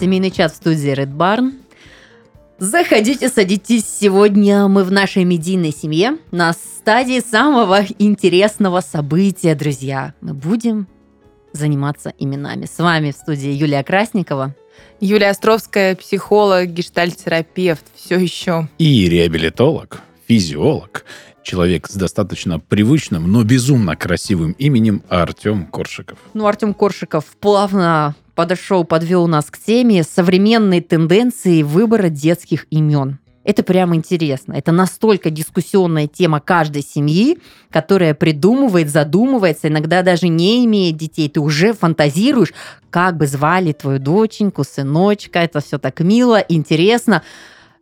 Семейный чат в студии Red Barn. Заходите, садитесь. Сегодня мы в нашей медийной семье на стадии самого интересного события, друзья. Мы будем заниматься именами. С вами в студии Юлия Красникова. Юлия Островская, психолог, гештальт-терапевт, все еще. И реабилитолог, физиолог, человек с достаточно привычным, но безумно красивым именем Артем Коршиков. Ну, Артем Коршиков плавно подошел, подвел нас к теме современной тенденции выбора детских имен. Это прямо интересно. Это настолько дискуссионная тема каждой семьи, которая придумывает, задумывается, иногда даже не имея детей. Ты уже фантазируешь, как бы звали твою доченьку, сыночка. Это все так мило, интересно.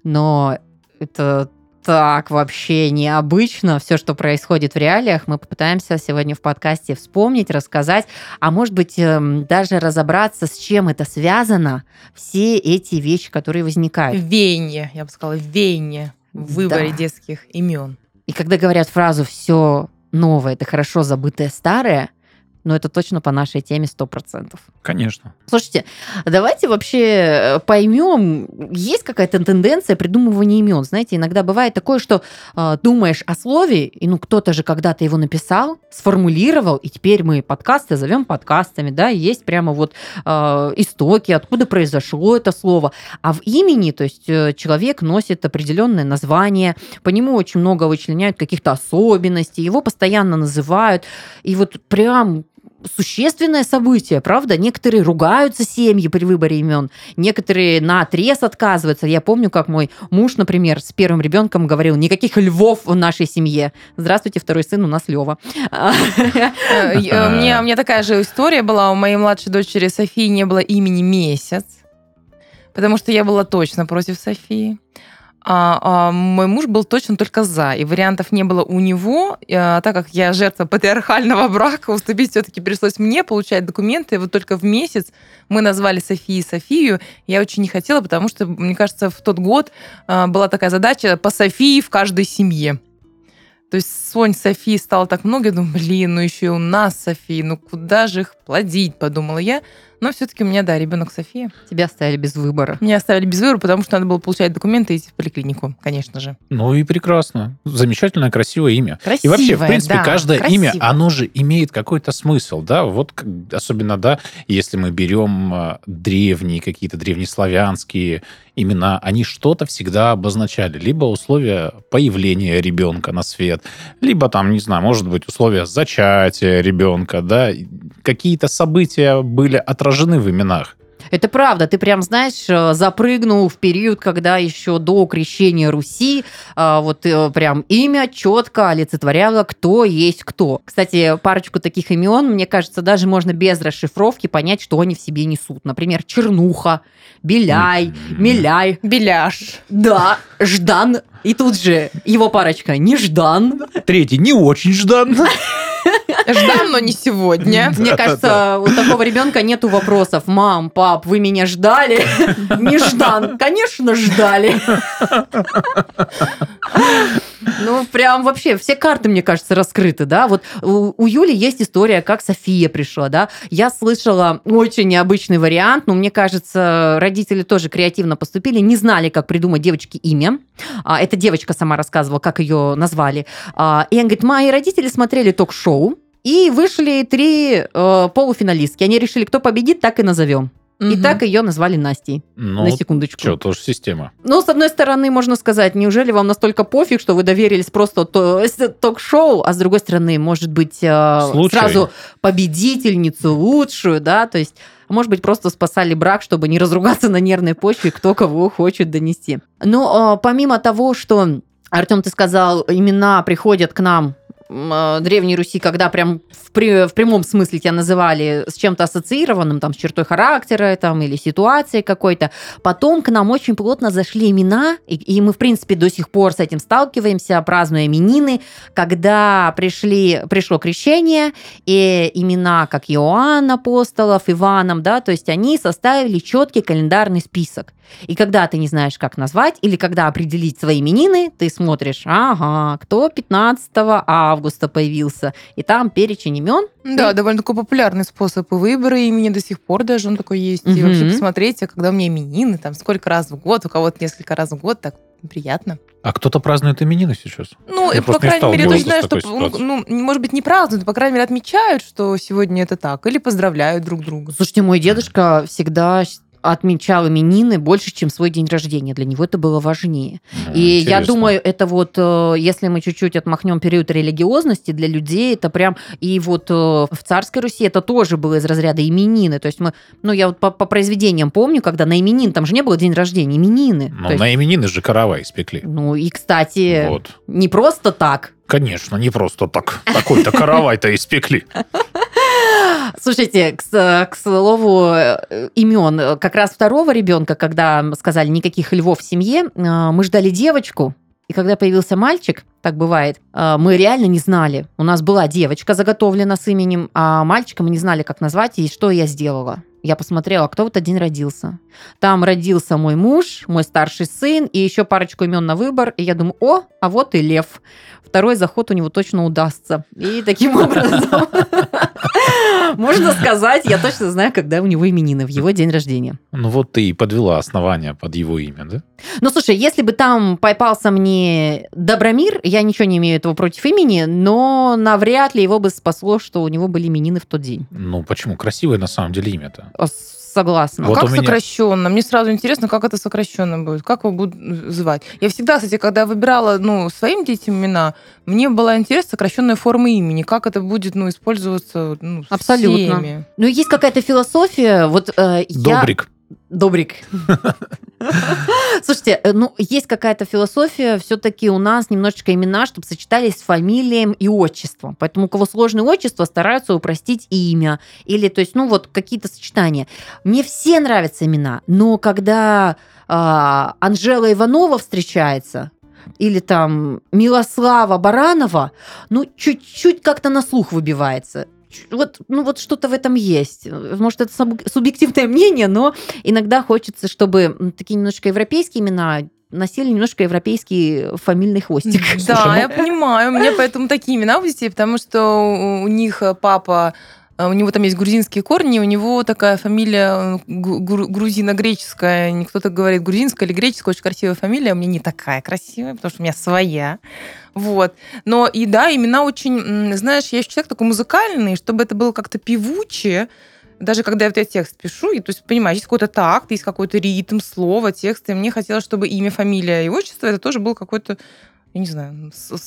Но это так вообще необычно. Все, что происходит в реалиях, мы попытаемся сегодня в подкасте вспомнить, рассказать, а может быть эм, даже разобраться, с чем это связано, все эти вещи, которые возникают. Веяние, я бы сказала, веяние в выборе Да. детских имен. И когда говорят фразу «все новое – это хорошо забытое старое», ну это точно по нашей теме 100%. Конечно. Слушайте, давайте вообще э, поймем, есть какая-то тенденция придумывания имен. Знаете, иногда бывает такое, что э, думаешь о слове, и ну кто-то же когда-то его написал, сформулировал, и теперь мы подкасты зовем подкастами, да, есть прямо вот э, истоки, откуда произошло это слово. А в имени, то есть э, человек носит определенное название, по нему очень много вычленяют каких-то особенностей, его постоянно называют, и вот прям существенное событие, правда? Некоторые ругаются семьи при выборе имен, некоторые на отрез отказываются. Я помню, как мой муж, например, с первым ребенком говорил, никаких львов в нашей семье. Здравствуйте, второй сын у нас Лева. Э, у меня такая же история была. У моей младшей дочери Софии не было имени месяц, потому что я была точно против Софии. А, а мой муж был точно только за, и вариантов не было у него, а, так как я жертва патриархального брака, уступить все-таки пришлось мне получать документы, и вот только в месяц мы назвали Софии Софию. Я очень не хотела, потому что, мне кажется, в тот год а, была такая задача по Софии в каждой семье. То есть Сонь Софии стало так много, я думаю, блин, ну еще и у нас Софии, ну куда же их плодить, подумала я. Но все-таки у меня, да, ребенок София. Тебя оставили без выбора. Меня оставили без выбора, потому что надо было получать документы и идти в поликлинику, конечно же. Ну и прекрасно. Замечательное, красивое имя. Красивое, И вообще, в принципе, да, каждое красивое. имя, оно же имеет какой-то смысл, да, вот особенно, да, если мы берем а, древние, какие-то древнеславянские имена, они что-то всегда обозначали. Либо условия появления ребенка на свет, либо там, не знаю, может быть, условия зачатия ребенка, да, какие-то события были отражены в именах. Это правда, ты прям, знаешь, э, запрыгнул в период, когда еще до крещения Руси э, вот э, прям имя четко олицетворяло, кто есть кто. Кстати, парочку таких имен, мне кажется, даже можно без расшифровки понять, что они в себе несут. Например, Чернуха, Беляй. Миляй, Беляш. да, Ждан. И тут же его парочка Неждан. Третий не очень ждан. Ждам, но не сегодня. Мне кажется, у такого ребенка нету вопросов. Мам, пап, вы меня ждали? Неждан. Конечно, ждали. Ну, прям вообще все карты, мне кажется, раскрыты, да. Вот у, у Юли есть история, как София пришла, да. Я слышала очень необычный вариант, но мне кажется, родители тоже креативно поступили, не знали, как придумать девочке имя. А, эта девочка сама рассказывала, как ее назвали. А, и она говорит, мои родители смотрели ток-шоу, и вышли три э, полуфиналистки. Они решили, кто победит, так и назовем. И Мгм. так ее назвали Настей. Ну, на секундочку. что, тоже система. Ну, с одной стороны, можно сказать, неужели вам настолько пофиг, что вы доверились просто то- ток-шоу, а с другой стороны, может быть, э, Случай. сразу победительницу лучшую, да, то есть может быть, просто спасали брак, чтобы не разругаться на нервной почве, кто кого хочет донести. Но э, помимо того, что, Артем, ты сказал, имена приходят к нам Древней Руси, когда прям в, при- в прямом смысле тебя называли с чем-то ассоциированным, там, с чертой характера там, или ситуацией какой-то, потом к нам очень плотно зашли имена, и, и мы, в принципе, до сих пор с этим сталкиваемся, празднуя именины, когда пришли, пришло крещение, и имена, как Иоанн Апостолов, Иваном, да, то есть они составили четкий календарный список. И когда ты не знаешь, как назвать, или когда определить свои именины, ты смотришь, ага, кто 15 августа, августа появился, и там перечень имен. Да, довольно такой популярный способ выбора имени до сих пор даже он такой есть. И Мгм. вообще посмотрите, когда у меня именины, там сколько раз в год, у кого-то несколько раз в год, так приятно. А кто-то празднует именины сейчас? Ну, Я и, по крайней мере, я точно знаю, что, ну, может быть, не празднуют, но, по крайней мере, отмечают, что сегодня это так, или поздравляют друг друга. Слушайте, мой дедушка всегда отмечал именины больше, чем свой день рождения. Для него это было важнее. Ну, И я интересно. думаю, это вот, э, если мы чуть-чуть отмахнем период религиозности, для людей это прям... И вот э, в царской Руси это тоже было из разряда именины. То есть мы... Ну, я вот по, по произведениям помню, когда на именин, там же не было день рождения, именины. Ну, То есть, на именины же каравай испекли. ну, и, кстати, Вот. не просто так. Конечно, не просто так. Такой-то каравай-то испекли. Слушайте, к, к слову э, имен, как раз второго ребенка, когда сказали никаких львов в семье, э, мы ждали девочку, и когда появился мальчик, так бывает, э, мы реально не знали. У нас была девочка заготовлена с именем, а мальчика мы не знали, как назвать, и что я сделала. Я посмотрела, кто в этот день родился. Там родился мой муж, мой старший сын, и еще парочку имен на выбор. И я думаю, о, а вот и лев. Второй заход у него точно удастся. И таким образом, можно сказать, я точно знаю, когда у него именины, в его день рождения. Ну вот ты и подвела основание под его имя, да? Ну, слушай, если бы там попался мне Добромир, я ничего не имею этого против имени, но навряд ли его бы спасло, что у него были именины в тот день. Ну почему? Красивое на самом деле имя-то. Согласна. Вот а как меня- сокращенно? Мне сразу интересно, как это сокращенно будет. Как его будут звать? Я всегда, кстати, когда выбирала ну, своим детям имена, мне была интересна сокращенная форма имени. Как это будет ну, использоваться ну, Абсолютно. всеми. Ну, есть какая-то философия, вот э, я... Добрик. Слушайте, э, ну, есть какая-то философия, все-таки у нас немножечко имена, чтобы сочетались с фамилием и отчеством. Поэтому у кого сложное отчество, стараются упростить имя. Или, то есть, ну, вот какие-то сочетания. Мне все нравятся имена, но когда а, Анжела Иванова встречается, или там Милослава Баранова, ну, чуть-чуть как-то на слух выбивается. Вот, ну вот что-то в этом есть. Может, это суб- субъективное мнение, но иногда хочется, чтобы такие немножко европейские имена носили немножко европейский фамильный хвостик. Да, Слушай, ну- я понимаю. У меня поэтому такие имена у детей, потому что у- них э, папа у него там есть грузинские корни, у него такая фамилия э, грузино-греческая. Не Кто-то говорит грузинская или греческая, очень красивая фамилия. У меня не такая красивая, потому что у меня своя. Вот. Но и да, имена очень, знаешь, я еще человек такой музыкальный, чтобы это было как-то певучее, даже когда я вот я текст пишу, и, то есть, понимаешь, есть какой-то такт, есть какой-то ритм, слово, текст, и мне хотелось, чтобы имя, фамилия и отчество, это тоже был какой-то, я не знаю, с-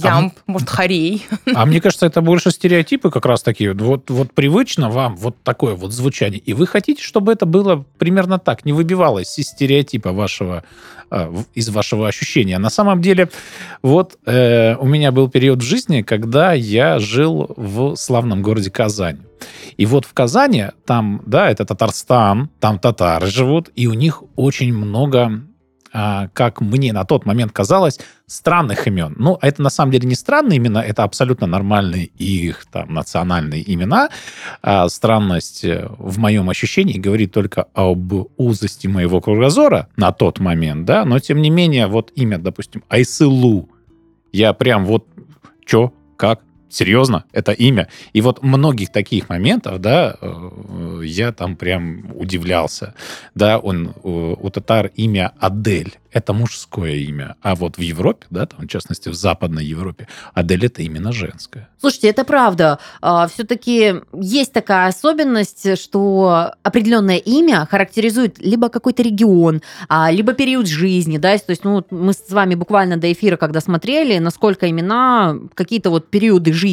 слог. Ямб, может, хорей. А мне кажется, это больше стереотипы как раз такие. Вот, вот привычно вам вот такое вот звучание. И вы хотите, чтобы это было примерно так, не выбивалось из стереотипа вашего, э, из вашего ощущения. На самом деле, вот э, у меня был период в жизни, когда я жил в славном городе Казань. И вот в Казани, там, да, это Татарстан, там татары живут, и у них очень много а, как мне на тот момент казалось, странных имен. Ну, это на самом деле не странные имена, это абсолютно нормальные их там национальные имена. А странность э, в моем ощущении говорит только об узости моего кругозора на тот момент, да, но тем не менее, вот имя, допустим, Айсылу, я прям вот, чё, как, серьезно, это имя. И вот многих таких моментов, да, э, я там прям удивлялся. Да, он, э, у татар имя Адель, это мужское имя. А вот в Европе, да, там, в частности, в Западной Европе, Адель это именно женское. Слушайте, это правда. Все-таки есть такая особенность, что определенное имя характеризует либо какой-то регион, а, либо период жизни. Да? То есть ну, мы с вами буквально до эфира, когда смотрели, насколько имена какие-то вот периоды жизни.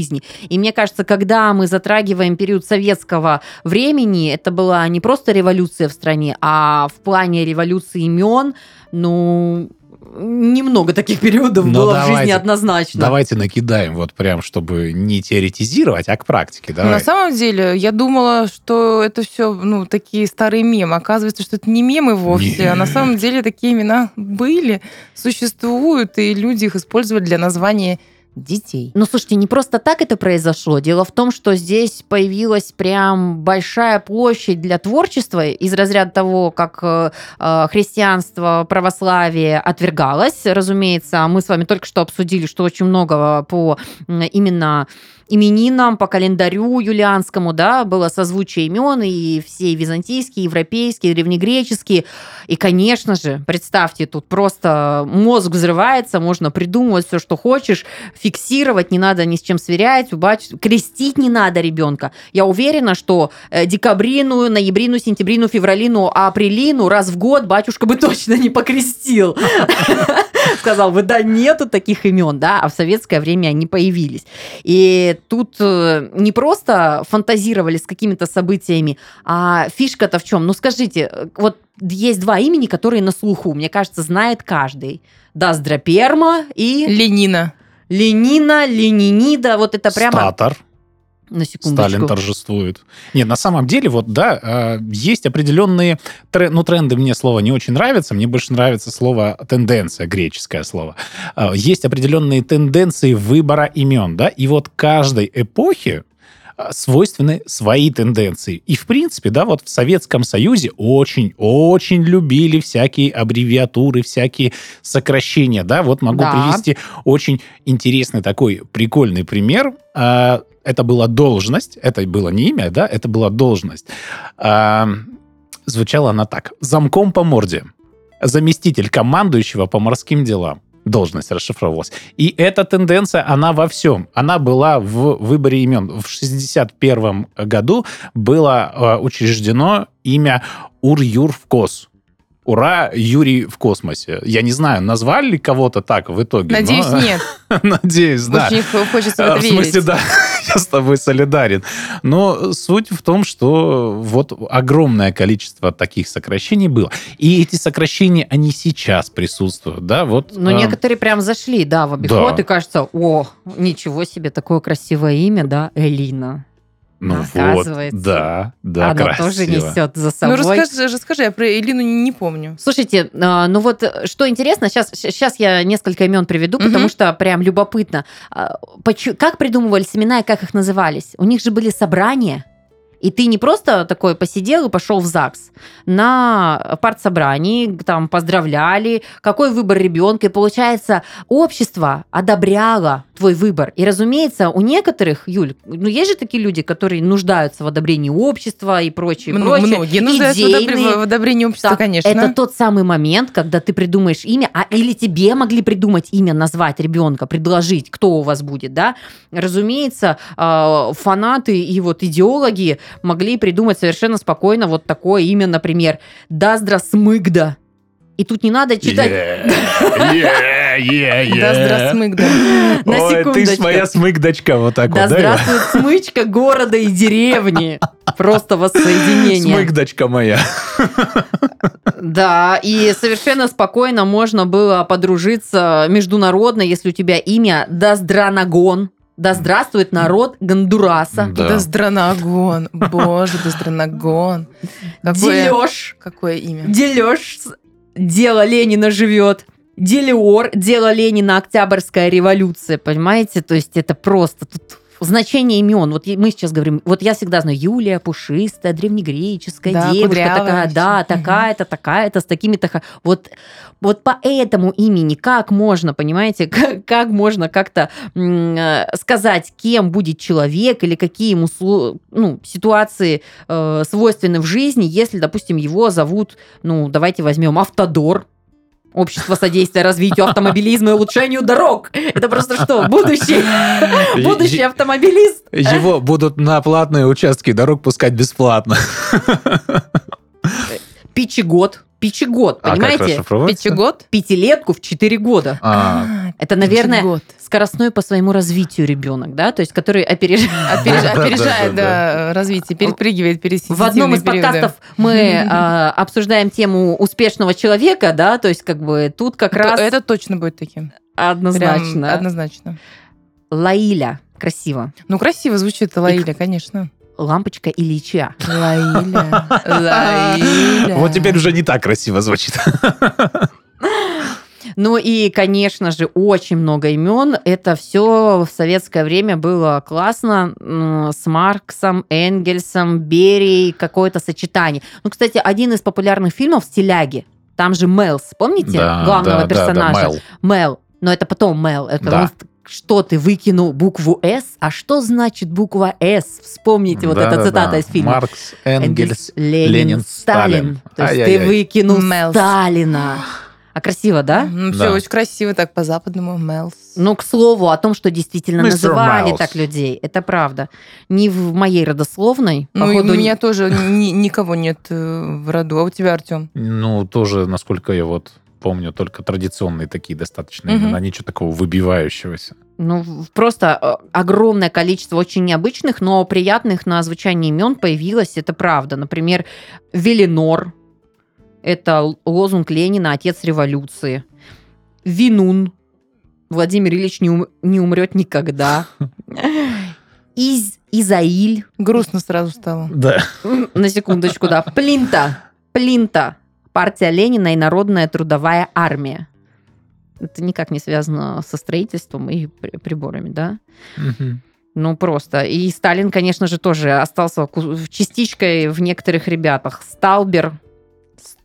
И мне кажется, когда мы затрагиваем период советского времени, это была не просто революция в стране, а в плане революции имен, ну, немного таких периодов Ну, было в жизни давайте. однозначно. Давайте накидаем вот прям, чтобы не теоретизировать, а к практике. На Давай. самом деле, я думала, что это все, ну, такие старые мемы. Оказывается, что это не мемы вовсе, а на Нет. самом деле такие имена были, существуют, и люди их использовали для названия детей. Ну, слушайте, не просто так это произошло. Дело в том, что здесь появилась прям большая площадь для творчества из разряда того, как э, э, христианство, православие отвергалось, разумеется. Мы с вами только что обсудили, что очень много по именно именинам по календарю юлианскому, да, было созвучие имен, и все византийские, европейские, древнегреческие. И, конечно же, представьте, тут просто мозг взрывается, можно придумывать все, что хочешь, фиксировать, не надо ни с чем сверять, убачить, крестить не надо ребенка. Я уверена, что э, декабрину, ноябрину, сентябрину, февралину, апрелину раз в год батюшка бы точно не покрестил. Сказал бы, да нету таких имен, да, а в советское время они появились. И тут э, не просто фантазировали с какими-то событиями, а фишка-то в чем? Ну скажите, вот есть два имени, которые на слуху, мне кажется, знает каждый. Даздроперма и Ленина. Ленина, Ленинида, вот это прямо Статор. На секундочку. Сталин торжествует. Нет, на самом деле, вот, да, э, есть определенные... тре- Ну, тренды мне слово не очень нравится. Мне больше нравится слово тенденция, греческое слово. Э, Есть определенные тенденции выбора имен, да, и вот каждой эпохе э, свойственны свои тенденции. И, в принципе, да, вот в Советском Союзе очень-очень любили всякие аббревиатуры, всякие сокращения, да, вот могу Да. привести очень интересный такой прикольный пример. А, Это была должность, это было не имя, да, это была должность. А, Звучала она так. Замком по морде. Заместитель командующего по морским делам. Должность расшифровывалась. И эта тенденция, она во всем. Она была в выборе имен. В 61 году было э, учреждено имя Ур-Юр-Вкос. Ура, Юрий в космосе. Я не знаю, назвали ли кого-то так в итоге. Надеюсь, но- нет. Надеюсь, да. Очень хочется в А, это В смысле, да, я с тобой солидарен. Но суть в том, что вот огромное количество таких сокращений было. И эти сокращения, они сейчас присутствуют, да, вот. Но а, некоторые прям зашли, да, в обиход, Да. и кажется, о, ничего себе, такое красивое имя, да, Элина. Ну вот, оказывается, да, да, Она красиво. тоже несет за Ну, собой. расскажи, расскажи, я про Элину не помню. Слушайте, а, ну вот э, что интересно, сейчас, сейчас я несколько имен приведу, Мгм. потому что прям любопытно. А, Как придумывались имена и как их назывались? У них же были собрания. И ты не просто такой посидел и пошел в ЗАГС. На партсобрании там поздравляли, какой выбор ребенка. И получается, общество одобряло твой выбор. И, разумеется, у некоторых, Юль, ну есть же такие люди, которые нуждаются в одобрении общества и прочее, Мно- прочее. Многие нуждаются Идейные. в одобрении общества, Так, конечно. Это тот самый момент, когда ты придумаешь имя, а или тебе могли придумать имя, назвать ребенка, предложить, кто у вас будет, да? Разумеется, э, фанаты и вот идеологи могли придумать совершенно спокойно вот такое имя, например, Даздра Смыгда. И тут не надо читать Да, здравствуй, на Ой, ты ж моя смыгдочка, вот так Да вот, да? здравствует смычка города и деревни. Просто воссоединение. Смыгдочка моя. Да, и совершенно спокойно можно было подружиться международно, если у тебя имя Даздранагон. Да здравствует народ Гондураса. Да. Да здранагон. Боже, да здранагон. Какое, Дележ. какое имя? Дележ. Дело Ленина живет. Делиор. Дело Ленина. Октябрьская революция. Понимаете? То есть это просто... Тут значение имен. Вот мы сейчас говорим, вот я всегда знаю Юлия Пушистая, древнегреческая Да, девушка такая, всё. да, такая-то, такая-то, с такими-то... Вот, вот по этому имени как можно, понимаете, как, как можно как-то э, сказать, кем будет человек или какие ему ну, ситуации э, свойственны в жизни, если, допустим, его зовут, ну, давайте возьмем Автодор, Общество содействия развитию автомобилизма и улучшению дорог. Это просто что, будущий, будущий автомобилист? Его будут на платные участки дорог пускать бесплатно. Пичегод. Пичегод, А понимаете? расшифровывается? Пятигод? Пятилетку в 4 года. А, Это, наверное, Пятигод. скоростной по своему развитию ребенок, да, то есть который опережает. Опережает, да, да, развитие, перепрыгивает, пересидеть. В одном из подкастов мы а, обсуждаем тему успешного человека, да, то есть как бы тут как раз Это точно будет таким. Прям однозначно. однозначно. Лаиля. Красиво. Ну, красиво звучит Лаиля, конечно. Лампочка Ильича. Лаиля. Лаиля. Вот теперь уже не так красиво звучит. Ну и, конечно же, очень много имен. Это все в советское время было классно с Марксом, Энгельсом, Берией, какое-то сочетание. Ну, кстати, один из популярных фильмов «Стиляги». Там же Мелс, помните? Да, Главного да, да, да, персонажа. Мэл. Мел. Но это потом Мел. Это Да. Что ты выкинул букву «С», а что значит буква «С»? Вспомните вот Да, эта да, цитата да. из фильма. Маркс, Энгельс, Ленин, Ленин, Сталин. Сталин. То есть ты выкинул Мелс. Сталина. А красиво, да? Ну, Да. все очень красиво так по-западному. Мелс. Ну, к слову, о том, что действительно Mr. называли Майлз. так людей. Это правда. Не в моей родословной. Ну, походу, у меня тоже ни- никого нет э, в роду. А у тебя, Артем? Ну, тоже, насколько я вот помню, только традиционные такие достаточно Мгм. имена, ничего такого выбивающегося. Ну, просто э, огромное количество очень необычных, но приятных на звучание имен появилось, это правда. Например, Велинор. Это лозунг Ленина «Отец революции». Винун. Владимир Ильич не, ум- не умрет никогда. Из, Изаиль. Грустно сразу стало. Да. На секундочку, да. Плинта. Плинта. Партия Ленина и Народная трудовая армия. Это никак не связано со строительством и при- приборами, да? Ну, просто. И Сталин, конечно же, тоже остался частичкой в некоторых ребятах. Сталбер,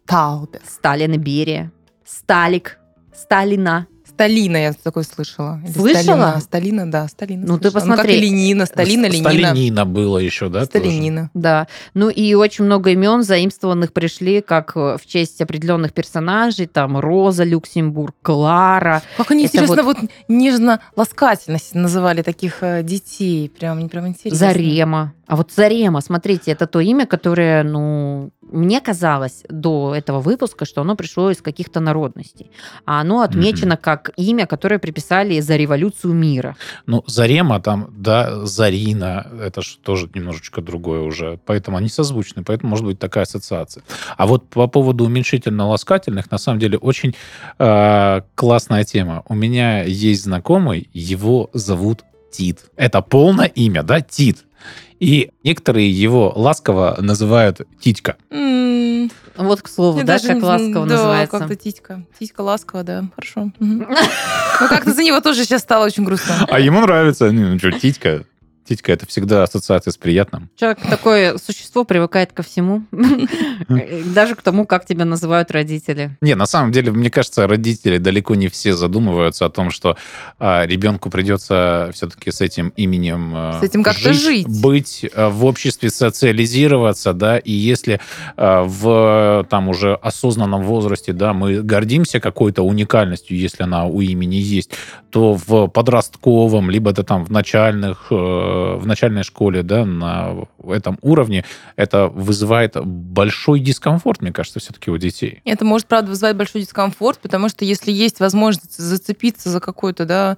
Таубер. Сталин и Берия, Сталик, Сталина. Сталина я такой слышала. Или Слышала? Сталина. Сталина, да, Сталина. Ну, ты слышала. посмотри. как и Ленина, Сталина, Ленина. Сталинина было еще, да? тоже? Сталинина. Да. Ну и очень много имен заимствованных пришли как э, в честь определенных персонажей. Там Роза Люксембург, Клара. Как они, Это интересно, вот, нежно-ласкательно называли таких э, детей. Прям, прям интересно. Зарема. А вот Зарема, смотрите, это то имя, которое, ну, мне казалось до этого выпуска, что оно пришло из каких-то народностей. А оно отмечено как имя, которое приписали за революцию мира. Ну, Зарема там, да, Зарина, это же тоже немножечко другое уже. Поэтому они созвучны, поэтому может быть такая ассоциация. А вот по поводу уменьшительно-ласкательных, на самом деле, очень э, классная тема. У меня есть знакомый, его зовут Тит. Это полное имя, да, Тит. И некоторые его ласково называют Титька. М, Вот, к слову, да, даже как не- ласково да, называется. как-то титька. Титька ласково, да. Хорошо. Ну, как-то за него тоже сейчас стало очень грустно. А ему нравится. Ну, что, Титька? Титька это всегда ассоциация с приятным. Человек такое существо привыкает ко всему, даже к тому, как тебя называют родители. Не, на самом деле, мне кажется, родители далеко не все задумываются о том, что а, ребенку придется все-таки с этим именем а, С этим как-то жить. быть а, в обществе, социализироваться, да, и если а, в там уже осознанном возрасте, да, мы гордимся какой-то уникальностью, если она у имени есть, то в подростковом, либо это там в начальных, э, в начальной школе, да, на этом уровне, это вызывает большой дискомфорт, мне кажется, все-таки у детей. Это может, правда, вызывать большой дискомфорт, потому что если есть возможность зацепиться за какое-то, да,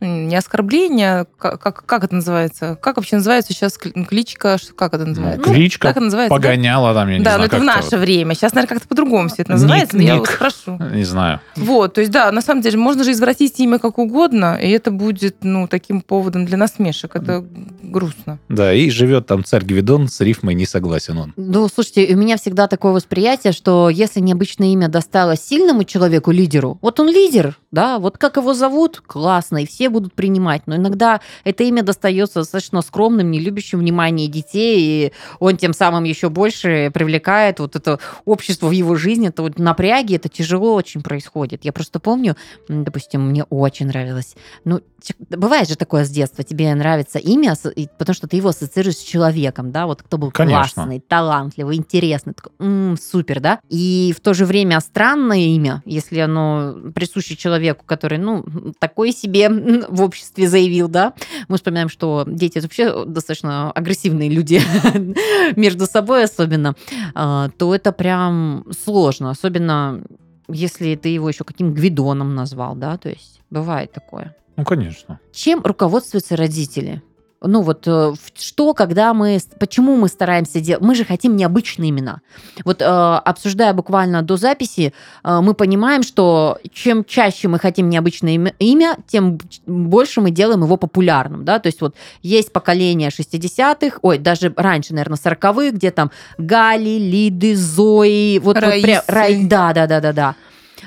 не оскорбление, как, как, как это называется? Как вообще называется сейчас кли- кличка? Что- Как это Ну, называется? кличка, как это называется? да? погоняла там, я не Да, знаю, но это в наше время. Сейчас, наверное, как-то по-другому все это Ник- называется, но я ник. вот спрошу. вот, Не знаю. Вот, то есть, да, на самом деле, можно же извратить имя как угодно, и это будет, ну, таким поводом для насмешек. Это грустно. Да, и живет там царь Гвидон, с рифмой не согласен он. Ну, слушайте, у меня всегда такое восприятие, что если необычное имя досталось сильному человеку, лидеру, вот он лидер, да, вот как его зовут, классно, и все будут принимать. Но иногда это имя достается достаточно скромным, не любящим внимания детей, и он тем самым еще больше привлекает вот это общество в его жизни. Это вот напряги, это тяжело очень происходит. Я просто помню, допустим, мне очень нравилось, ну, бывает же такое с детства, тебе нравится имя, потому что ты его ассоциируешь с человеком, да, вот кто был Конечно. классный, талантливый, интересный, такой, «М, супер, да, и в то же время странное имя, если оно присуще человеку, который, ну, такой себе в обществе заявил, да, мы вспоминаем, что дети это вообще достаточно агрессивные люди между собой особенно, а, то это прям сложно, особенно если ты его еще каким Гвидоном назвал, да, то есть бывает такое. Ну, конечно. Чем руководствуются родители? Ну вот э, что, когда мы, почему мы стараемся делать? Мы же хотим необычные имена. Вот э, обсуждая буквально до записи, э, мы понимаем, что чем чаще мы хотим необычное имя, имя, тем больше мы делаем его популярным, да. То есть вот есть поколение 60-х, ой, даже раньше, наверное, 40-х, где там Гали, Лиды, Зои, вот, вот прям. Рай- да, да, да, да, да.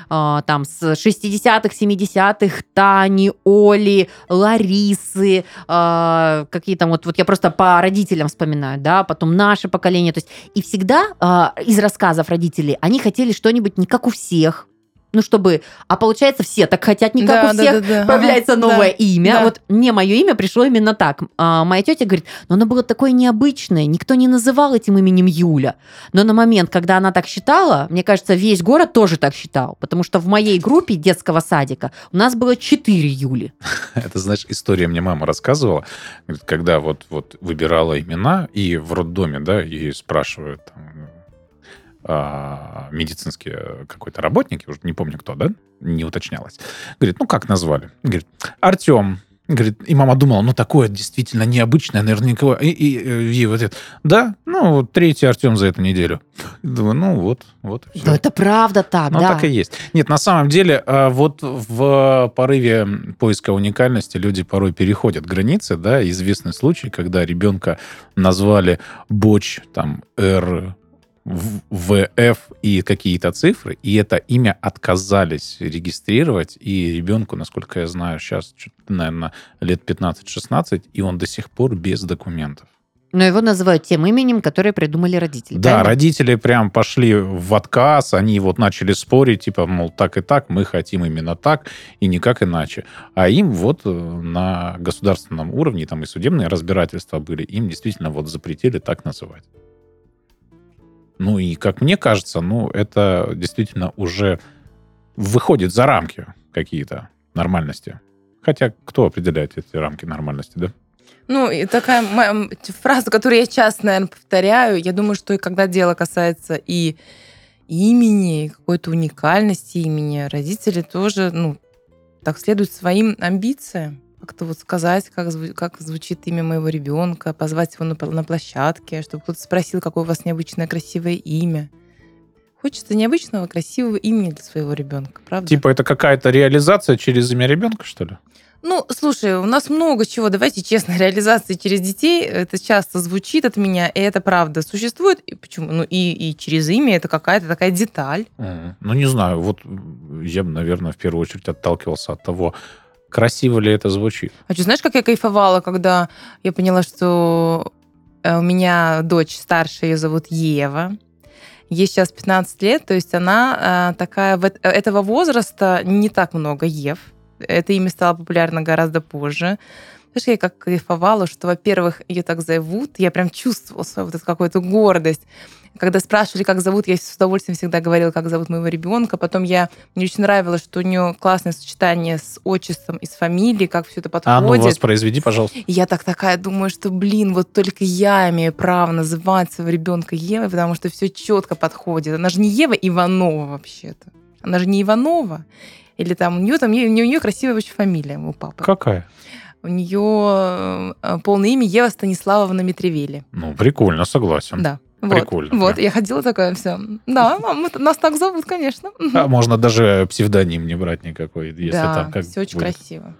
А, там с 60-х, 70-х Тани, Оли, Ларисы, а, какие там вот, вот я просто по родителям вспоминаю, да, потом наше поколение. То есть, и всегда а, из рассказов родителей они хотели что-нибудь не как у всех, ну, чтобы... А получается, все так хотят, не как Да, у да, всех, да, да. появляется Ага, новое да, имя. да. Вот мне мое имя пришло именно так. А, моя тетя говорит, но оно было такое необычное, никто не называл этим именем Юля. Но на момент, когда она так считала, мне кажется, весь город тоже так считал. Потому что в моей группе детского садика у нас было четыре Юли. Это, знаешь, история мне мама рассказывала, когда вот, вот выбирала имена, и в роддоме, да, ее спрашивают а, э, какой-то работник, я уже не помню кто, да, не уточнялось. Говорит, ну как назвали? Говорит, Артем. Говорит, и мама думала, ну такое действительно необычное, наверняка. И, и, э, ей вот это, да, ну вот третий Артем за эту неделю. Думаю, ну вот, вот и все. Да это правда так, Ну, да. так и есть. Нет, на самом деле, а, вот в порыве поиска уникальности люди порой переходят границы, да, известный случай, когда ребенка назвали Боч, там, Р, ВФ и какие-то цифры, и это имя отказались регистрировать, и ребенку, насколько я знаю, сейчас, наверное, лет 15-16, и он до сих пор без документов. Но его называют тем именем, которое придумали родители. Да, правильно? родители прям пошли в отказ, они вот начали спорить, типа, мол, так и так, мы хотим именно так, и никак иначе. А им вот э, на государственном уровне, там и судебные разбирательства были, им действительно вот запретили так называть. Ну и, как мне кажется, ну, это действительно уже выходит за рамки какие-то нормальности. Хотя кто определяет эти рамки нормальности, да? Ну, и такая моя, фраза, которую я часто, наверное, повторяю. Я думаю, что и когда дело касается и имени, какой-то уникальности имени, родители тоже, ну, так следуют своим амбициям. Как-то вот сказать, как, зву- как звучит имя моего ребенка, позвать его на, на площадке, чтобы кто-то спросил, какое у вас необычное красивое имя. Хочется необычного красивого имени для своего ребенка, правда? Типа это какая-то реализация через имя ребенка, что ли? Ну, слушай, у нас много чего, давайте честно, реализации через детей, это часто звучит от меня, и это правда существует. И почему? Ну, и, и через имя это какая-то такая деталь. Мгм. Ну, не знаю, вот я бы, наверное, в первую очередь отталкивался от того, красиво ли это звучит. А что, знаешь, как я кайфовала, когда я поняла, что э, у меня дочь старшая, ее зовут Ева. Ей сейчас 15 лет, то есть она э, такая, в эт- этого возраста не так много Ев. Это имя стало популярно гораздо позже. Знаешь, я как кайфовала, что, во-первых, ее так зовут, я прям чувствовала свою вот эту какую-то гордость. Когда спрашивали, как зовут, я с удовольствием всегда говорила, как зовут моего ребенка. Потом я, мне очень нравилось, что у нее классное сочетание с отчеством и с фамилией, как все это А ну, подходит. воспроизведи, пожалуйста. И я так такая думаю, что, блин, вот только я имею право называть своего ребенка Евой, потому что все четко подходит. Она же не Ева Иванова вообще-то. Она же не Иванова. Или там у нее там у нее красивая очень фамилия у папы. Какая? У нее э, полное имя Ева Станиславовна Митревели. Ну, прикольно, согласен. Да. Вот. Прикольно, Вот, прям. я ходила такая вся. Да, мам, нас так зовут, конечно. А можно даже псевдоним не брать никакой, если да, там как все очень будет. красиво.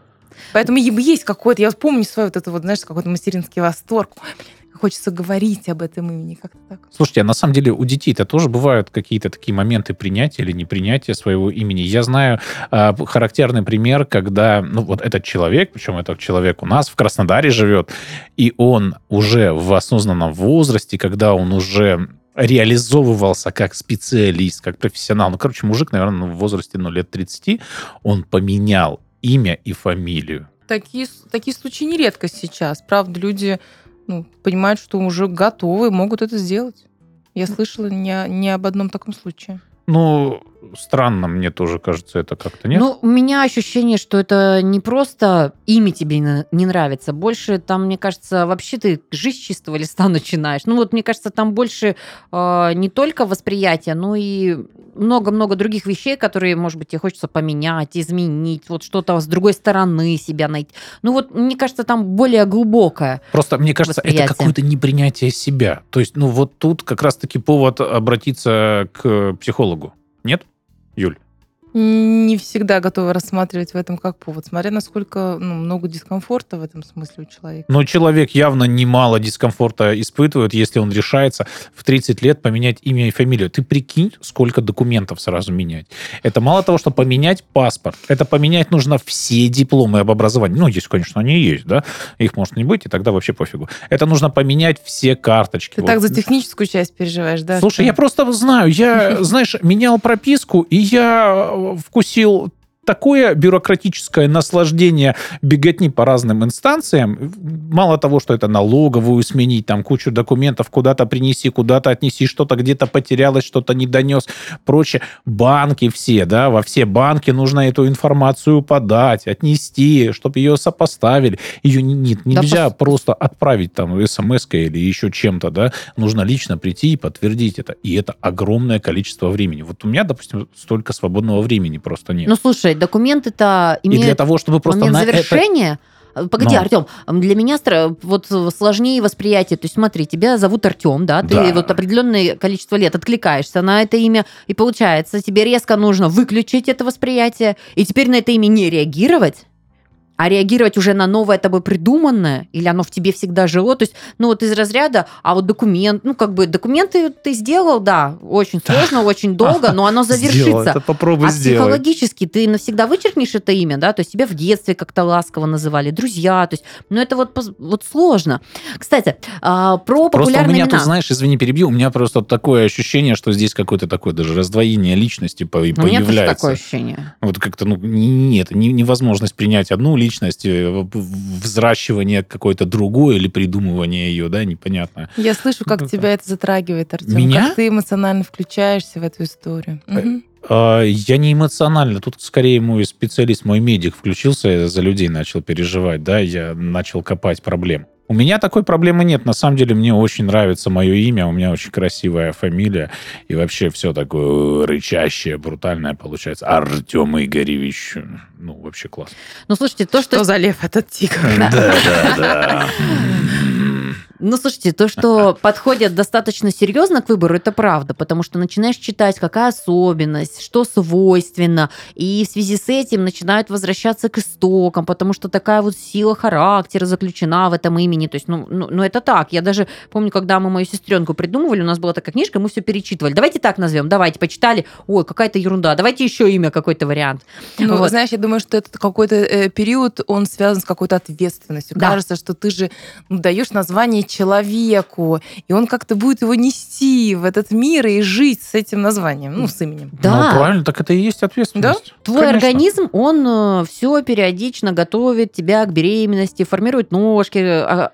Поэтому есть какой-то, я помню свой вот это вот, знаешь, какой-то материнский восторг. Ой, блин, хочется говорить об этом имени, как-то так. Слушайте, а на самом деле у детей-то тоже бывают какие-то такие моменты принятия или непринятия своего имени. Я знаю а, характерный пример, когда, ну, вот этот человек, причем этот человек у нас в Краснодаре живет, и он уже в осознанном возрасте, когда он уже реализовывался как специалист, как профессионал. Ну, короче, мужик, наверное, ну, в возрасте ну, лет 30, он поменял имя и фамилию. Такие, такие случаи не редкость сейчас. Правда, люди ну, понимают, что уже готовы, могут это сделать. Я слышала не, не об одном таком случае. Ну, странно мне тоже кажется это как-то, нет? Ну, у меня ощущение, что это не просто имя тебе не нравится, больше там, мне кажется, вообще ты жизнь с чистого листа начинаешь. Ну вот, мне кажется, там больше э, не только восприятие, но и много-много других вещей, которые, может быть, тебе хочется поменять, изменить, вот что-то с другой стороны себя найти. Ну вот, мне кажется, там более глубокое. Просто, мне кажется, это восприятие. какое-то непринятие себя. То есть, ну, вот тут как раз-таки повод обратиться к психологу. Нет, Юль? Не всегда готова рассматривать в этом как повод, смотря насколько ну, много дискомфорта в этом смысле у человека. Но человек явно немало дискомфорта испытывает, если он решается в 30 лет поменять имя и фамилию. Ты прикинь, сколько документов сразу менять. Это мало того, что поменять паспорт, это поменять нужно все дипломы об образовании. Ну, если, конечно, они есть, да, их может не быть, и тогда вообще пофигу. Это нужно поменять все карточки. Ты вот. так за техническую часть переживаешь, да? Слушай, что? я просто знаю, я, знаешь, менял прописку, и я вкусил такое бюрократическое наслаждение беготни по разным инстанциям. Мало того, что это налоговую сменить, там кучу документов куда-то принеси, куда-то отнеси, что-то где-то потерялось, что-то не донес, прочее. Банки все, да, во все банки нужно эту информацию подать, отнести, чтобы ее сопоставили. Ее нет, нельзя да, просто отправить там смс или еще чем-то, да. Нужно лично прийти и подтвердить это. И это огромное количество времени. Вот у меня, допустим, столько свободного времени просто нет. Ну, слушай, документы-то имеют и для того, чтобы просто момент завершения. Это... Погоди, Но. Артем, для меня вот сложнее восприятие. То есть смотри, тебя зовут Артем, да, ты да. вот определенное количество лет откликаешься на это имя, и получается, тебе резко нужно выключить это восприятие, и теперь на это имя не реагировать а реагировать уже на новое тобой придуманное, или оно в тебе всегда жило, то есть, ну вот из разряда, а вот документ, ну как бы документы ты сделал, да, очень сложно, очень долго, но оно завершится. Это попробуй а психологически ты навсегда вычеркнешь это имя, да, то есть тебя в детстве как-то ласково называли, друзья, то есть, ну это вот, вот сложно. Кстати, а, про просто популярные у меня имена. тут, знаешь, извини, перебью, у меня просто такое ощущение, что здесь какое-то такое даже раздвоение личности появляется. У меня тоже такое ощущение. Вот как-то, ну, нет, невозможность принять одну личность, э, взращивание какой-то другой или придумывание ее, да, непонятно. Я слышу, как ну, тебя это затрагивает, Артем. Меня? Как ты эмоционально включаешься в эту историю. Угу. Я не эмоционально. Тут скорее мой специалист, мой медик включился, за людей начал переживать, да, я начал копать проблем. У меня такой проблемы нет. На самом деле мне очень нравится мое имя, у меня очень красивая фамилия, и вообще все такое рычащее, брутальное получается. Артем Игоревич. Ну, вообще класс. Ну, слушайте, то, что... Что за лев этот тигр? Да, да, да. Ну, слушайте, то, что подходят достаточно серьезно к выбору, это правда, потому что начинаешь читать, какая особенность, что свойственно, и в связи с этим начинают возвращаться к истокам, потому что такая вот сила характера заключена в этом имени. То есть, ну, ну, ну это так. Я даже помню, когда мы мою сестренку придумывали, у нас была такая книжка, мы все перечитывали. Давайте так назовем, давайте, почитали, ой, какая-то ерунда, давайте еще имя, какой-то вариант. Ну, вот. знаешь, я думаю, что этот какой-то э, период, он связан с какой-то ответственностью. Да. Кажется, что ты же ну, даешь название человеку, и он как-то будет его нести в этот мир и жить с этим названием, ну, с именем. Да. Ну, правильно, так это и есть ответственность. Да? Твой Конечно. организм, он э, все периодично готовит тебя к беременности, формирует ножки,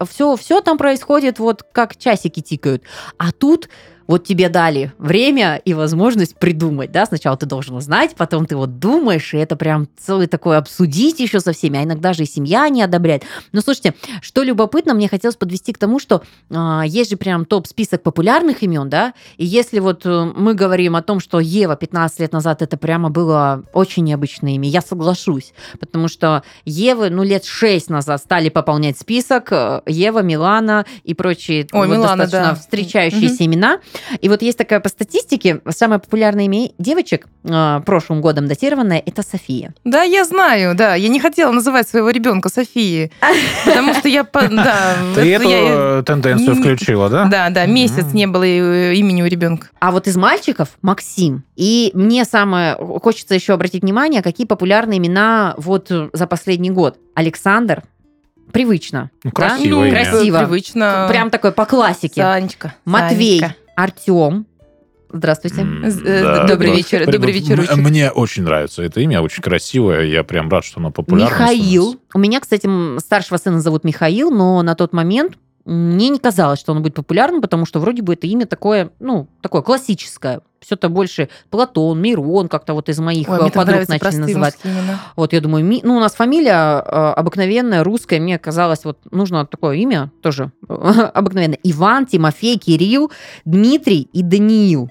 все, а, все там происходит вот как часики тикают. А тут вот тебе дали время и возможность придумать, да, сначала ты должен узнать, потом ты вот думаешь, и это прям целый такой обсудить еще со всеми, а иногда же и семья не одобряет. Но слушайте, что любопытно, мне хотелось подвести к тому, что э, есть же прям топ-список популярных имен, да, и если вот э, мы говорим о том, что Ева 15 лет назад это прямо было очень необычное имя, я соглашусь, потому что Евы, ну, лет 6 назад стали пополнять список, э, Ева, Милана и прочие Ой, вот, Милана, достаточно да. встречающиеся угу. имена. И вот есть такая по статистике, самое популярное имя девочек э, прошлым годом датированное, это София. Да, я знаю, да. Я не хотела называть своего ребенка Софией, потому что я... Да, Ты эту тенденцию включила, да? Да, да, месяц не было имени у ребенка. А вот из мальчиков Максим. И мне самое хочется еще обратить внимание, какие популярные имена вот за последний год. Александр, привычно. Ну, красиво. Да? Красиво. Привычно. Прям такой по классике. Санечка. Матвей. Санечка. Артем. Здравствуйте. Да, добрый вечер. Добрый вечер. Мне очень нравится это имя, очень красивое. Я прям рад, что оно популярно. Михаил. У меня, кстати, старшего сына зовут Михаил, но на тот момент мне не казалось, что он будет популярным, потому что вроде бы это имя такое, ну, такое классическое. Все-то больше Платон, Мирон, как-то вот из моих Ой, э, подруг начали называть. Вот я думаю, ми... ну, у нас фамилия э, обыкновенная, русская, мне казалось, вот нужно такое имя тоже обыкновенное. Иван, Тимофей, Кирилл, Дмитрий и Даниил.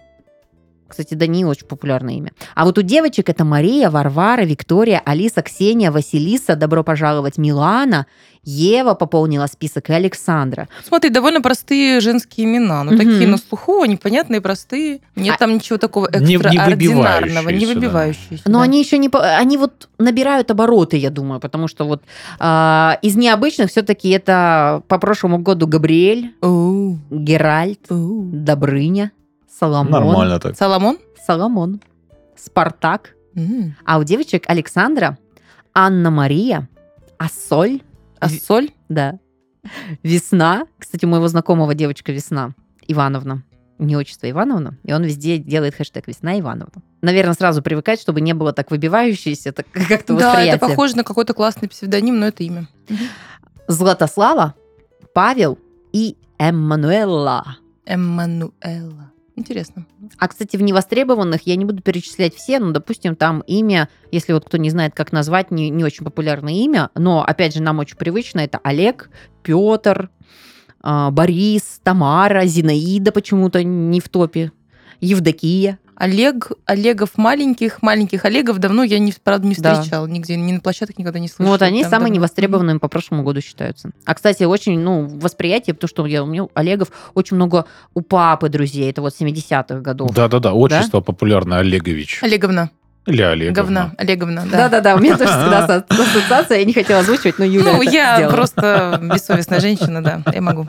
Кстати, Даниил очень популярное имя. А вот у девочек это Мария, Варвара, Виктория, Алиса, Ксения, Василиса, добро пожаловать, Милана, Ева пополнила список и Александра. Смотри, довольно простые женские имена. Ну, Мгм. такие на слуху, непонятные, простые. Нет А- там ничего такого Не- не экстраординарного, не выбивающиеся, да. Но да. они еще не... Они вот набирают обороты, я думаю, потому что вот а, из необычных все-таки это по прошлому году Габриэль, Оу, Геральт, оу. Добрыня, Соломон. Нормально так. Соломон? Соломон, Спартак. М. А у девочек Александра, Анна-Мария, Ассоль, А соль? да, Весна. Кстати, у моего знакомого девочка Весна Ивановна. Не отчество Ивановна, и он везде делает хэштег Весна Ивановна. Наверное, сразу привыкать, чтобы не было так выбивающееся, так как-то Да, восприятие. это похоже на какой-то классный псевдоним, но это имя. Златослава, Павел и Эммануэлла. Эммануэла. Интересно. А, кстати, в невостребованных я не буду перечислять все, но, допустим, там имя, если вот кто не знает, как назвать, не, не очень популярное имя, но, опять же, нам очень привычно, это Олег, Петр, а, Борис, Тамара, Зинаида почему-то не в топе, Евдокия. Олег, Олегов маленьких, маленьких Олегов давно я, не, правда, не Да. встречала нигде, ни на площадках никогда не слышала. вот они самые давно. невостребованными по прошлому году считаются. А, кстати, очень, ну, восприятие, потому что я, у меня Олегов очень много у папы друзей, это вот 70-х годов. Да-да-да, отчество популярное Олегович. Олеговна. Или Олеговна. Говна. Олеговна, да. Да-да-да, у меня тоже всегда ассоциация, я не хотела озвучивать, но Юля Ну, я сделала. просто бессовестная женщина, да, я могу.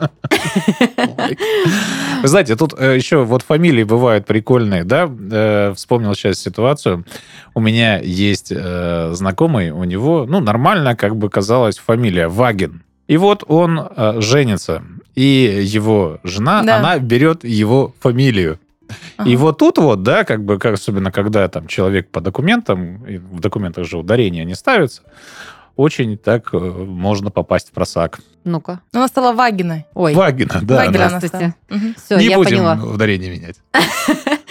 Вы знаете, тут э, еще вот фамилии бывают прикольные, да? Э, Вспомнил сейчас ситуацию. У меня есть э, знакомый, у него, ну, нормально, как бы казалось, фамилия Вагин. И вот он э, женится, и его жена, Да. она берет его фамилию. И вот тут вот, да, как бы, как, особенно когда там человек по документам, и в документах же ударения не ставятся, очень так э, можно попасть в просак. Ну-ка. Она стала Вагиной. Ой, Вагина, да. Вагина да. она Здравствуйте. стала. Мгм. все, Не я будем поняла. ударение менять.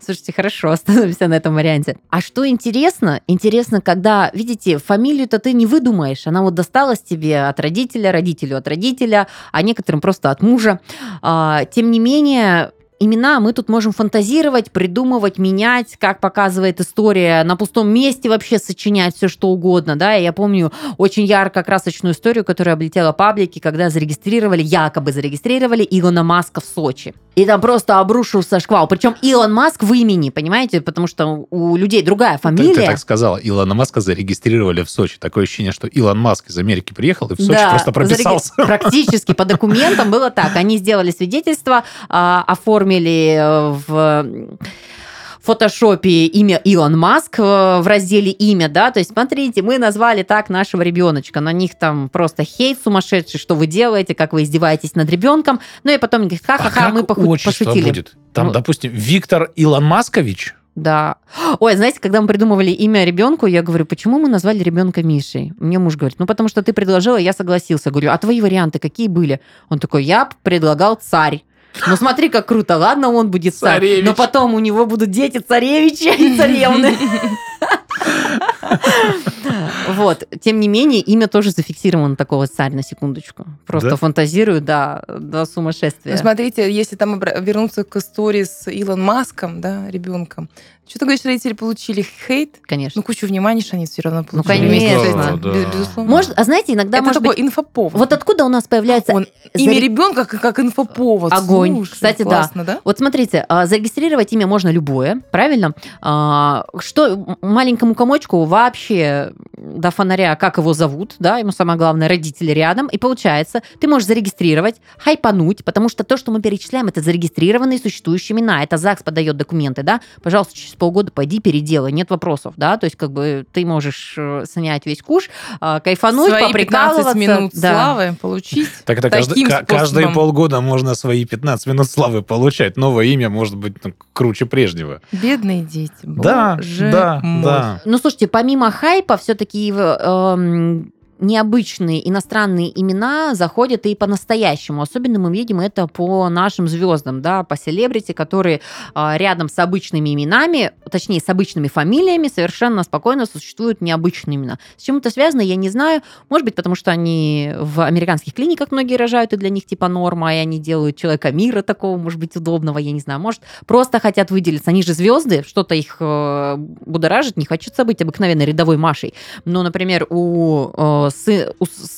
Слушайте, хорошо, остановимся на этом варианте. А что интересно? Интересно, когда, видите, фамилию-то ты не выдумаешь. Она вот досталась тебе от родителя, родителю от родителя, а некоторым просто от мужа. А, тем не менее, имена мы тут можем фантазировать, придумывать, менять, как показывает история, на пустом месте вообще сочинять все что угодно, да, я помню очень ярко-красочную историю, которая облетела паблики, когда зарегистрировали, якобы зарегистрировали Илона Маска в Сочи. И там просто обрушился шквал. Причем Илон Маск в имени, понимаете, потому что у людей другая Ты, фамилия. ты так сказала, Илона Маска зарегистрировали в Сочи. Такое ощущение, что Илон Маск из Америки приехал и в Сочи Да, просто прописался. зареги- Практически по документам было так. Они сделали свидетельство, а, оформили э, в фотошопе имя Илон Маск э, в разделе имя, да, то есть смотрите, мы назвали так нашего ребеночка, на них там просто хейт сумасшедший, что вы делаете, как вы издеваетесь над ребенком, ну и потом они говорят, А ха-ха-ха, как мы поху- пошутили. будет? Там, Ну. допустим, Виктор Илон Маскович. Да. Ой, знаете, когда мы придумывали имя ребенку, я говорю, почему мы назвали ребенка Мишей? Мне муж говорит, ну потому что ты предложила, я согласился. Говорю, а твои варианты какие были? Он такой, я предлагал царь. Ну смотри, как круто. Ладно, он будет царь. Царевич. Но потом у него будут дети царевичи и царевны. Вот. Тем не менее, имя тоже зафиксировано такого царь на секундочку. Просто Да? фантазирую, да, до сумасшествия. Ну, смотрите, если там вернуться к истории с Илон Маском, да, ребенком, что ты говоришь, родители получили хейт, Конечно. ну, кучу внимания же они все равно Ну, получили. с конечно. Да, без- да. безусловно. Может, а знаете, иногда это может такой быть... инфоповод. Вот откуда у нас появляется Он- имя заре- ребенка как, как инфоповод. Огонь. Слушай, Кстати, да. классно, да. Вот смотрите, а, зарегистрировать имя можно любое, правильно? А, Что маленькому комочку вообще до фонаря, как его зовут, да, ему самое главное, родители рядом, и получается, ты можешь зарегистрировать, хайпануть, потому что то, что мы перечисляем, это зарегистрированные существующие имена, это ЗАГС подает документы, да, пожалуйста, через полгода пойди переделай, нет вопросов, да, то есть как бы ты можешь э, снять весь куш, а, кайфануть, Свои 15 поприкалываться. минут да. славы получить. Так это каждый- каждые полгода можно свои 15 минут славы получать. Новое имя может быть ну, круче прежнего. Бедные дети. Да, Боже да, мой. да. Ну, слушайте, помимо хайпа, все-таки необычные иностранные имена заходят и по-настоящему. Особенно мы видим это по нашим звездам, да, по селебрити, которые а, рядом с обычными именами точнее, с обычными фамилиями совершенно спокойно существуют необычные имена. С чем это связано, я не знаю. Может быть, потому что они в американских клиниках многие рожают, и для них типа норма, и они делают человека мира такого, может быть, удобного, я не знаю. Может, просто хотят выделиться. Они же звезды, что-то их э, будоражит, не хочется быть обыкновенной рядовой Машей. Ну, например, у, э, сы,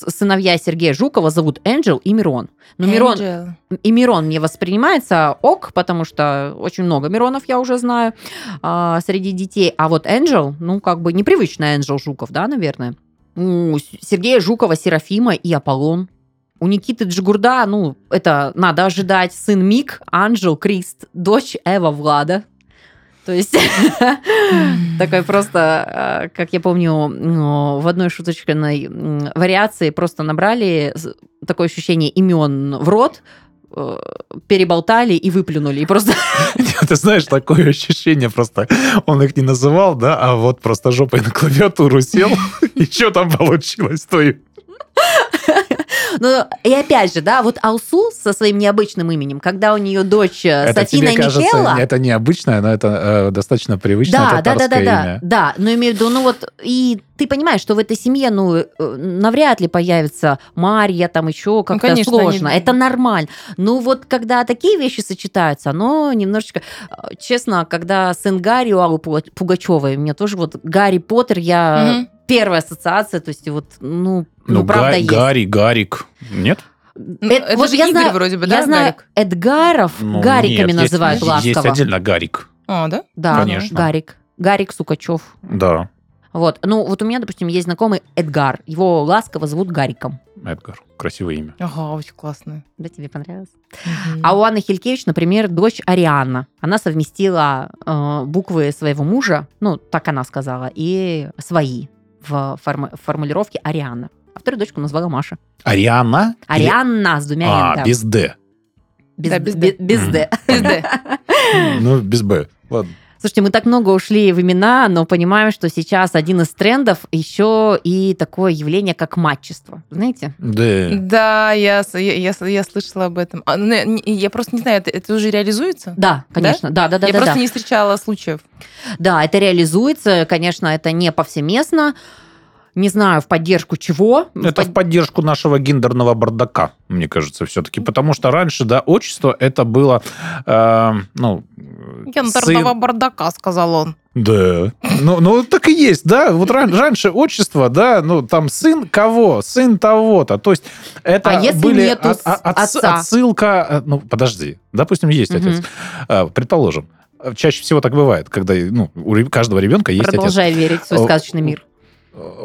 сыновья Сергея Жукова зовут Энджел и Мирон. Но Мирон, и Мирон мне воспринимается ок, потому что очень много Миронов я уже знаю э, среди детей. А вот Энджел, ну, как бы непривычный Энджел Жуков, да, наверное. У Сергея Жукова Серафима и Аполлон. У Никиты Джигурда, ну, это надо ожидать, сын Мик, Анджел, Крист, дочь Эва Влада. То есть такой просто, э, как я помню, ну, в одной шуточной вариации просто набрали такое ощущение имен в рот, э, переболтали и выплюнули. И просто... Ты знаешь, такое ощущение просто, он их не называл, да, а вот просто жопой на клавиатуру сел, и что там получилось, то и ну, и опять же, да, вот Алсу со своим необычным именем, когда у нее дочь э, это Сатина тебе кажется, Микела... Это необычное, но это э, достаточно привычное да, да, да, да, имя. Да, да, но имею в виду, ну вот, и ты понимаешь, что в этой семье, ну, э, навряд ли появится Марья, там еще ну, как-то ну, конечно, сложно. Они... Это нормально. Ну, вот когда такие вещи сочетаются, оно немножечко... Э, честно, когда сын Гарри у Аллы Пугачевой, у меня тоже вот Гарри Поттер, я... Угу первая ассоциация, то есть вот, ну, ну, ну правда Га- есть. Гарри, Гарик, нет? Ну, это вот же я Игорь знаю, вроде бы, да, Я знаю Гарик? Эдгаров ну, Гариками нет, называют есть, ласково. Есть отдельно Гарик. А, да? Да, Конечно. Гарик. Гарик Сукачев. Да. Вот. Ну, вот у меня, допустим, есть знакомый Эдгар. Его ласково зовут Гариком. Эдгар. Красивое имя. Ага, очень классное. Да, тебе понравилось? Угу. А у Анны Хилькевич, например, дочь Арианна. Она совместила э, буквы своего мужа, ну, так она сказала, и свои в форму- формулировке Ариана. А вторую дочку назвала Маша. Ариана? Арианна Или... с двумя А, да. без «д». Без, да, без «д». Без «д». Без «д». Ну, без «б». Ладно. Слушайте, мы так много ушли в имена, но понимаем, что сейчас один из трендов еще и такое явление, как матчество. Знаете? Да. Да, я, я, я, я слышала об этом. А, ну, я просто не знаю, это, это уже реализуется? Да, конечно. Да, да, да. Я да, просто да. не встречала случаев. Да, это реализуется. Конечно, это не повсеместно не знаю, в поддержку чего. Это в, в поддержку нашего гендерного бардака, мне кажется, все-таки. Потому что раньше, да, отчество это было, э, ну... Гендерного сын... бардака, сказал он. Да. Ну, ну, так и есть, да. Вот ран, раньше отчество, да, ну, там сын кого? Сын того-то. То есть это а если были нету от, от, отца? отсылка... Э, ну, подожди. Допустим, есть угу. отец. А, предположим. Чаще всего так бывает, когда ну, у каждого ребенка есть Продолжай отец. верить в свой сказочный мир.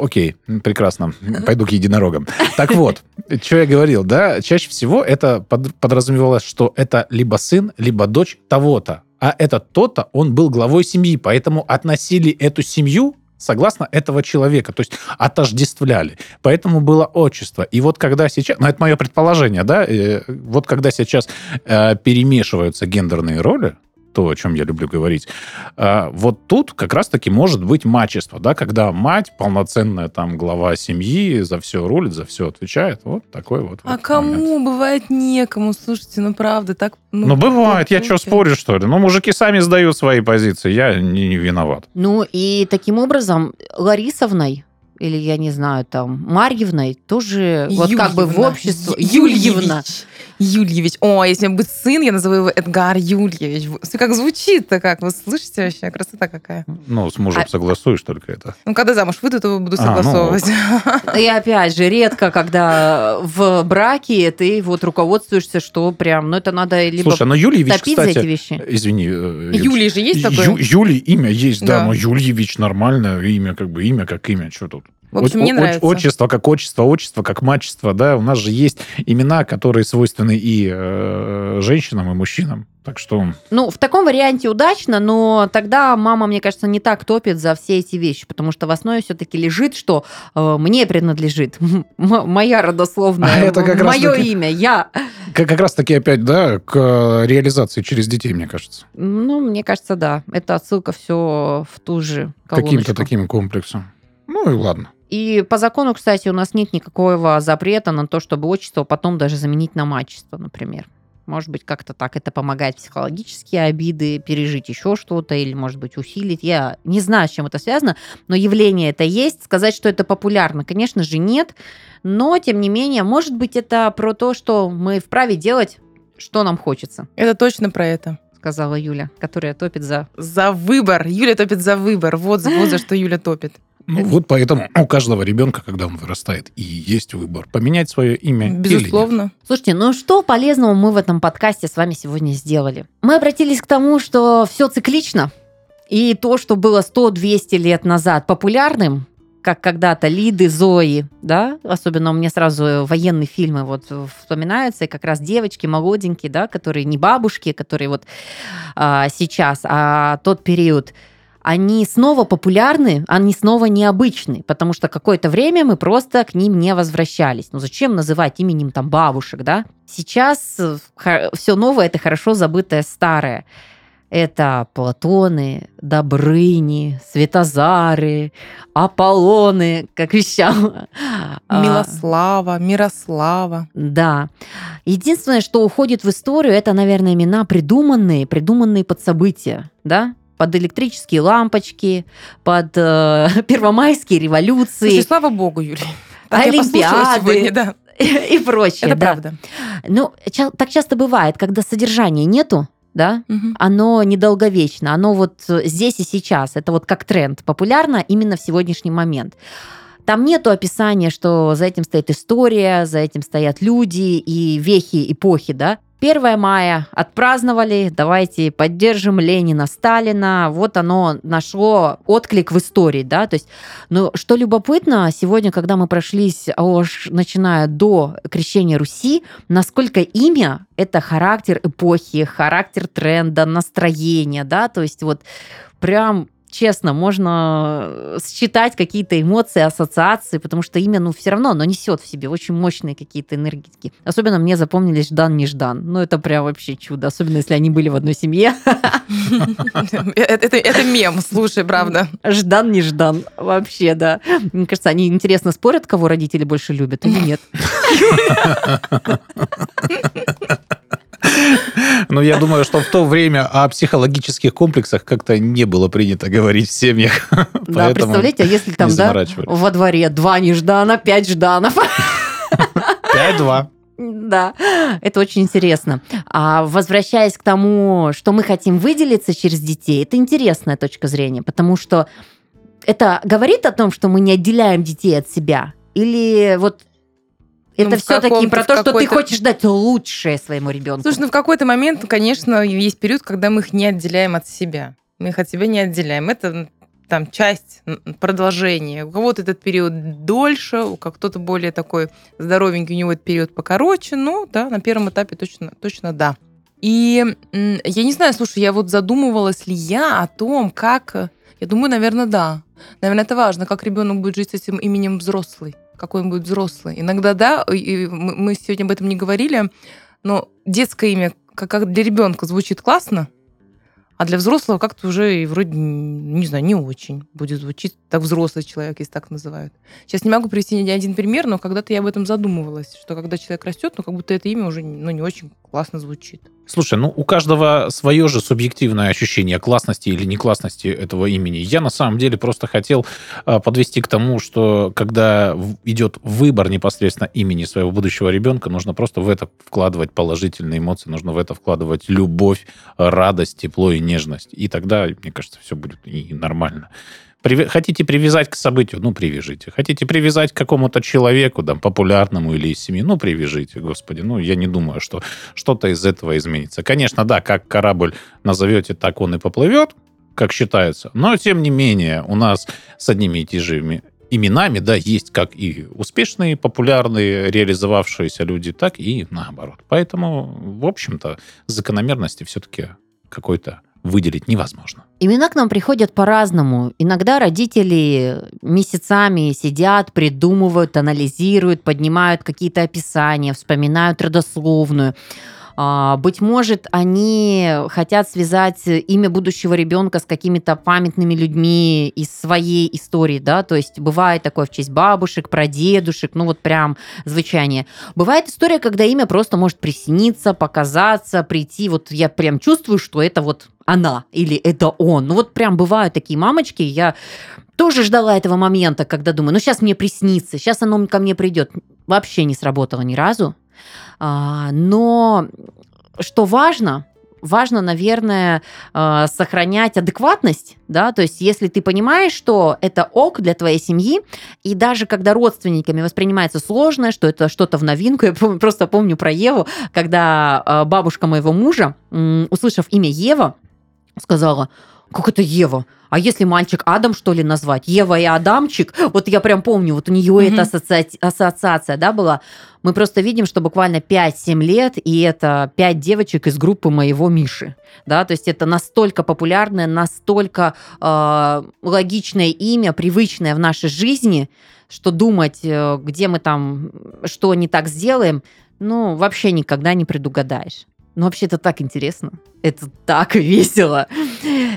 Окей, прекрасно. Пойду к единорогам. Так вот, что я говорил, да, чаще всего это подразумевалось, что это либо сын, либо дочь того-то. А этот то-то, он был главой семьи, поэтому относили эту семью согласно этого человека, то есть отождествляли. Поэтому было отчество. И вот когда сейчас, ну это мое предположение, да, э, вот когда сейчас э, перемешиваются гендерные роли, то, о чем я люблю говорить. А, вот тут как раз-таки может быть мачество, да, когда мать, полноценная там глава семьи, за все рулит, за все отвечает. Вот такой вот. А вот кому момент. бывает некому? Слушайте, ну правда, так... Ну, ну бывает, я что, спорю, что ли? Ну, мужики сами сдают свои позиции, я не, не виноват. Ну, и таким образом Ларисовной или, я не знаю, там, Марьевной тоже Юльевна. вот как бы в обществе... Юльевна. Юльевич. О, если будет сын, я назову его Эдгар Юльевич. Как звучит-то как? Вы слышите вообще? Красота какая. Ну, с мужем а... согласуешь только это. Ну, когда замуж выйду, то буду согласовывать. А, ну... И опять же, редко, когда в браке ты вот руководствуешься, что прям, ну, это надо либо Слушай, ну Юльевич, топить кстати, за эти вещи. Извини. Э, Юлий же есть такое? Ю, Юлий имя есть, да, да, но Юльевич нормальное имя, как бы имя как имя, что тут? В общем, мне нравится. Отчество как отчество, отчество как мачество, да. У нас же есть имена, которые свойственны и э, женщинам, и мужчинам. Так что... Ну, в таком варианте удачно, но тогда мама, мне кажется, не так топит за все эти вещи, потому что в основе все-таки лежит, что э, мне принадлежит моя родословная, а это как мое таки, имя, я. Как, как раз-таки опять, да, к э, реализации через детей, мне кажется. Ну, мне кажется, да. Это отсылка все в ту же Каким-то таким комплексом. Ну и ладно. И по закону, кстати, у нас нет никакого запрета на то, чтобы отчество потом даже заменить на мачество, например. Может быть, как-то так это помогает психологические обиды пережить еще что-то или, может быть, усилить. Я не знаю, с чем это связано, но явление это есть. Сказать, что это популярно, конечно же, нет. Но, тем не менее, может быть, это про то, что мы вправе делать, что нам хочется. Это точно про это сказала Юля, которая топит за... За выбор. Юля топит за выбор. Вот, вот за что Юля топит. Ну, вот поэтому у каждого ребенка, когда он вырастает, и есть выбор. Поменять свое имя Безусловно. Слушайте, ну что полезного мы в этом подкасте с вами сегодня сделали? Мы обратились к тому, что все циклично, и то, что было 100-200 лет назад популярным, как когда-то Лиды, Зои, да, особенно у меня сразу военные фильмы вот вспоминаются, и как раз девочки молоденькие, да, которые не бабушки, которые вот а, сейчас, а тот период, они снова популярны, они снова необычны, потому что какое-то время мы просто к ним не возвращались. Ну зачем называть именем там бабушек, да? Сейчас э, все новое – это хорошо забытое старое. Это Платоны, Добрыни, Светозары, Аполлоны, как вещал. А, Милослава, Мирослава. Да. Единственное, что уходит в историю, это, наверное, имена придуманные, придуманные под события, да? Под электрические лампочки, под э, первомайские революции. Слушай, слава богу, Юлия. Так Олимпиады. Сегодня, да. И прочее. Это да. правда. Ну, так часто бывает, когда содержания нету, да, угу. оно недолговечно, оно вот здесь и сейчас, это вот как тренд, популярно именно в сегодняшний момент. Там нету описания, что за этим стоит история, за этим стоят люди и вехи эпохи, да. 1 мая отпраздновали, давайте поддержим Ленина, Сталина. Вот оно нашло отклик в истории, да, то есть, ну, что любопытно, сегодня, когда мы прошлись, аж начиная до крещения Руси, насколько имя – это характер эпохи, характер тренда, настроения, да, то есть вот прям честно, можно э, считать какие-то эмоции, ассоциации, потому что имя, ну, все равно, оно несет в себе очень мощные какие-то энергетики. Особенно мне запомнились Ждан-Неждан. Ну, это прям вообще чудо, особенно если они были в одной семье. Это мем, слушай, правда. Ждан-Неждан, вообще, да. Мне кажется, они интересно спорят, кого родители больше любят или нет. Ну, я думаю, что в то время о психологических комплексах как-то не было принято говорить в семьях. Да, представляете, а если там, да, во дворе два неждана, пять жданов. Пять-два. Да, это очень интересно. А возвращаясь к тому, что мы хотим выделиться через детей, это интересная точка зрения, потому что это говорит о том, что мы не отделяем детей от себя, или вот это ну, все-таки про то, что ты хочешь дать лучшее своему ребенку. Слушай, ну в какой-то момент, конечно, есть период, когда мы их не отделяем от себя. Мы их от себя не отделяем. Это там часть продолжения. У кого-то этот период дольше, у кто-то более такой здоровенький, у него этот период покороче. Ну, да, на первом этапе точно, точно да. И я не знаю, слушай, я вот задумывалась ли я о том, как... Я думаю, наверное, да. Наверное, это важно, как ребенок будет жить с этим именем взрослый какой он будет взрослый. Иногда, да, и мы сегодня об этом не говорили, но детское имя, как для ребенка, звучит классно, а для взрослого как-то уже и вроде, не знаю, не очень будет звучить так взрослый человек, если так называют. Сейчас не могу привести ни один пример, но когда-то я об этом задумывалась, что когда человек растет, ну как будто это имя уже ну, не очень классно звучит. Слушай, ну у каждого свое же субъективное ощущение классности или не классности этого имени. Я на самом деле просто хотел а, подвести к тому, что когда идет выбор непосредственно имени своего будущего ребенка, нужно просто в это вкладывать положительные эмоции, нужно в это вкладывать любовь, радость, тепло и нежность. И тогда, мне кажется, все будет и нормально. Хотите привязать к событию? Ну, привяжите. Хотите привязать к какому-то человеку, там, популярному или из семьи? Ну, привяжите, господи. Ну, я не думаю, что что-то из этого изменится. Конечно, да, как корабль назовете, так он и поплывет, как считается. Но, тем не менее, у нас с одними и теми же именами, да, есть как и успешные, популярные, реализовавшиеся люди, так и наоборот. Поэтому, в общем-то, закономерности все-таки какой-то выделить невозможно. Имена к нам приходят по-разному. Иногда родители месяцами сидят, придумывают, анализируют, поднимают какие-то описания, вспоминают родословную. А, быть может, они хотят связать имя будущего ребенка с какими-то памятными людьми из своей истории, да, то есть бывает такое в честь бабушек, прадедушек, ну вот прям звучание. Бывает история, когда имя просто может присниться, показаться, прийти, вот я прям чувствую, что это вот она или это он. Ну вот прям бывают такие мамочки, я тоже ждала этого момента, когда думаю, ну сейчас мне приснится, сейчас оно ко мне придет. Вообще не сработало ни разу. А, но что важно, важно, наверное, а, сохранять адекватность, да, то есть если ты понимаешь, что это ок для твоей семьи, и даже когда родственниками воспринимается сложно, что это что-то в новинку, я просто помню про Еву, когда а, бабушка моего мужа, услышав имя Ева, сказала, как это Ева? А если мальчик Адам, что ли, назвать? Ева и Адамчик? Вот я прям помню, вот у нее mm-hmm. эта ассоци... ассоциация, да, была. Мы просто видим, что буквально 5-7 лет, и это 5 девочек из группы моего Миши. Да, то есть это настолько популярное, настолько э, логичное имя, привычное в нашей жизни, что думать, э, где мы там, что не так сделаем, ну, вообще никогда не предугадаешь. Ну, вообще, это так интересно. Это так весело.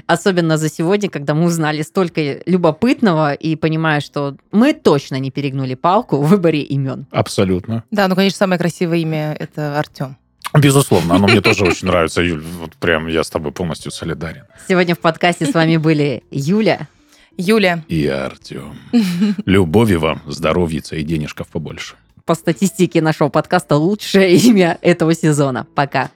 Особенно за сегодня, когда мы узнали столько любопытного и понимая, что мы точно не перегнули палку в выборе имен. Абсолютно. Да, ну, конечно, самое красивое имя – это Артем. Безусловно, оно мне тоже очень нравится, Юль. Вот прям я с тобой полностью солидарен. Сегодня в подкасте с вами были Юля. Юля. И Артем. Любови вам, здоровья и денежков побольше по статистике нашего подкаста лучшее имя этого сезона. Пока.